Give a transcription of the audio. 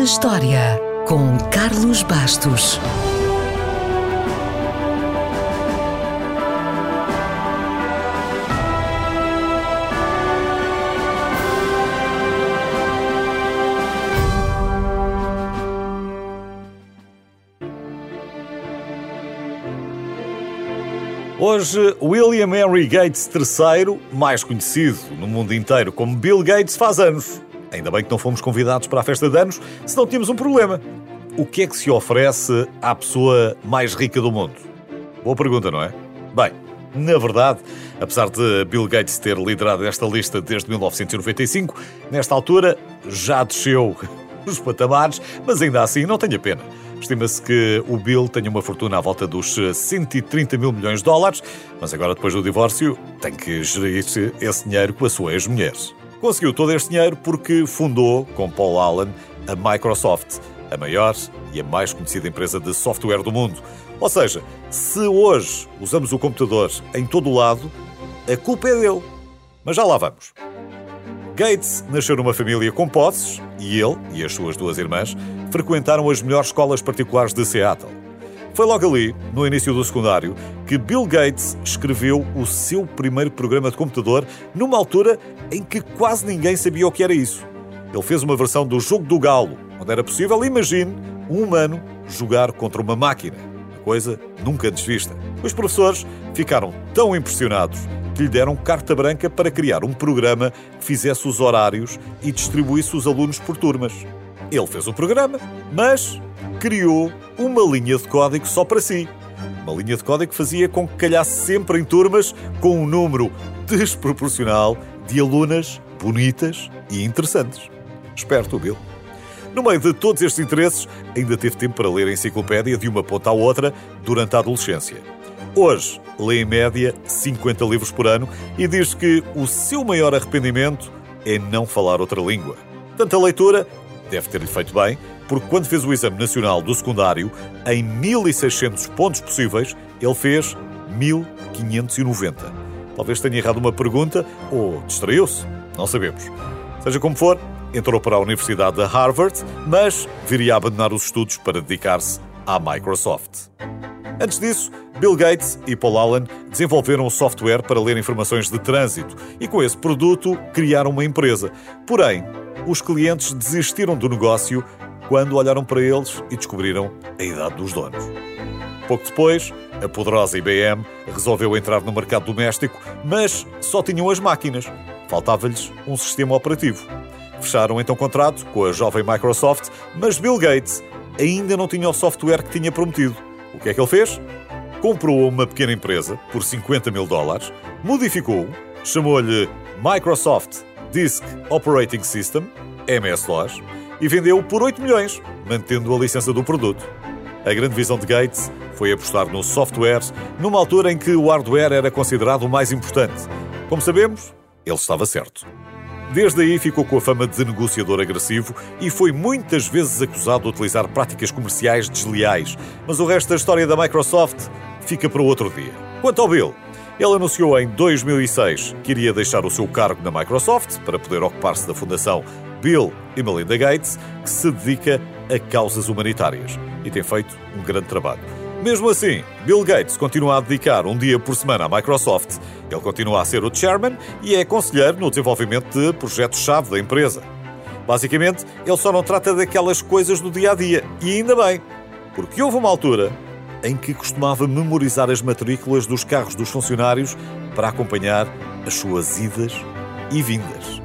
na História, com Carlos Bastos. Hoje, William Henry Gates III, mais conhecido no mundo inteiro como Bill Gates, faz anos. Ainda bem que não fomos convidados para a festa de anos, senão tínhamos um problema. O que é que se oferece à pessoa mais rica do mundo? Boa pergunta, não é? Bem, na verdade, apesar de Bill Gates ter liderado esta lista desde 1995, nesta altura já desceu os patamares, mas ainda assim não tenha pena. Estima-se que o Bill tenha uma fortuna à volta dos 130 mil milhões de dólares, mas agora, depois do divórcio, tem que gerir esse dinheiro com a sua ex-mulher. Conseguiu todo este dinheiro porque fundou, com Paul Allen, a Microsoft, a maior e a mais conhecida empresa de software do mundo. Ou seja, se hoje usamos o computador em todo o lado, a culpa é dele. Mas já lá vamos. Gates nasceu numa família com posses e ele e as suas duas irmãs frequentaram as melhores escolas particulares de Seattle. Foi logo ali, no início do secundário, que Bill Gates escreveu o seu primeiro programa de computador numa altura em que quase ninguém sabia o que era isso. Ele fez uma versão do jogo do galo, onde era possível, imagine, um humano jogar contra uma máquina. A coisa nunca desvista. Os professores ficaram tão impressionados que lhe deram carta branca para criar um programa que fizesse os horários e distribuísse os alunos por turmas. Ele fez o programa, mas criou uma linha de código só para si. Uma linha de código que fazia com que calhasse sempre em turmas com um número desproporcional de alunas bonitas e interessantes. Esperto, Bill. No meio de todos estes interesses, ainda teve tempo para ler a enciclopédia de uma ponta à outra durante a adolescência. Hoje, lê em média 50 livros por ano e diz que o seu maior arrependimento é não falar outra língua. Tanta leitura deve ter-lhe feito bem, porque quando fez o exame nacional do secundário, em 1600 pontos possíveis, ele fez 1590. Talvez tenha errado uma pergunta ou distraiu-se, não sabemos. Seja como for, entrou para a Universidade de Harvard, mas viria a abandonar os estudos para dedicar-se à Microsoft. Antes disso, Bill Gates e Paul Allen desenvolveram um software para ler informações de trânsito e, com esse produto, criaram uma empresa. Porém, os clientes desistiram do negócio quando olharam para eles e descobriram a idade dos donos. Pouco depois, a poderosa IBM resolveu entrar no mercado doméstico, mas só tinham as máquinas. Faltava-lhes um sistema operativo. Fecharam então contrato com a jovem Microsoft, mas Bill Gates ainda não tinha o software que tinha prometido. O que é que ele fez? Comprou uma pequena empresa por 50 mil dólares, modificou-o, chamou-lhe Microsoft Disk Operating System, MS-DOS, e vendeu por 8 milhões, mantendo a licença do produto. A grande visão de Gates foi apostar no software numa altura em que o hardware era considerado o mais importante. Como sabemos, ele estava certo. Desde aí ficou com a fama de negociador agressivo e foi muitas vezes acusado de utilizar práticas comerciais desleais. Mas o resto da história da Microsoft fica para outro dia. Quanto ao Bill, ele anunciou em 2006 que iria deixar o seu cargo na Microsoft para poder ocupar-se da fundação Bill e Melinda Gates, que se dedica a causas humanitárias e tem feito um grande trabalho. Mesmo assim, Bill Gates continua a dedicar um dia por semana à Microsoft. Ele continua a ser o chairman e é conselheiro no desenvolvimento de projetos-chave da empresa. Basicamente, ele só não trata daquelas coisas do dia a dia. E ainda bem, porque houve uma altura em que costumava memorizar as matrículas dos carros dos funcionários para acompanhar as suas idas e vindas.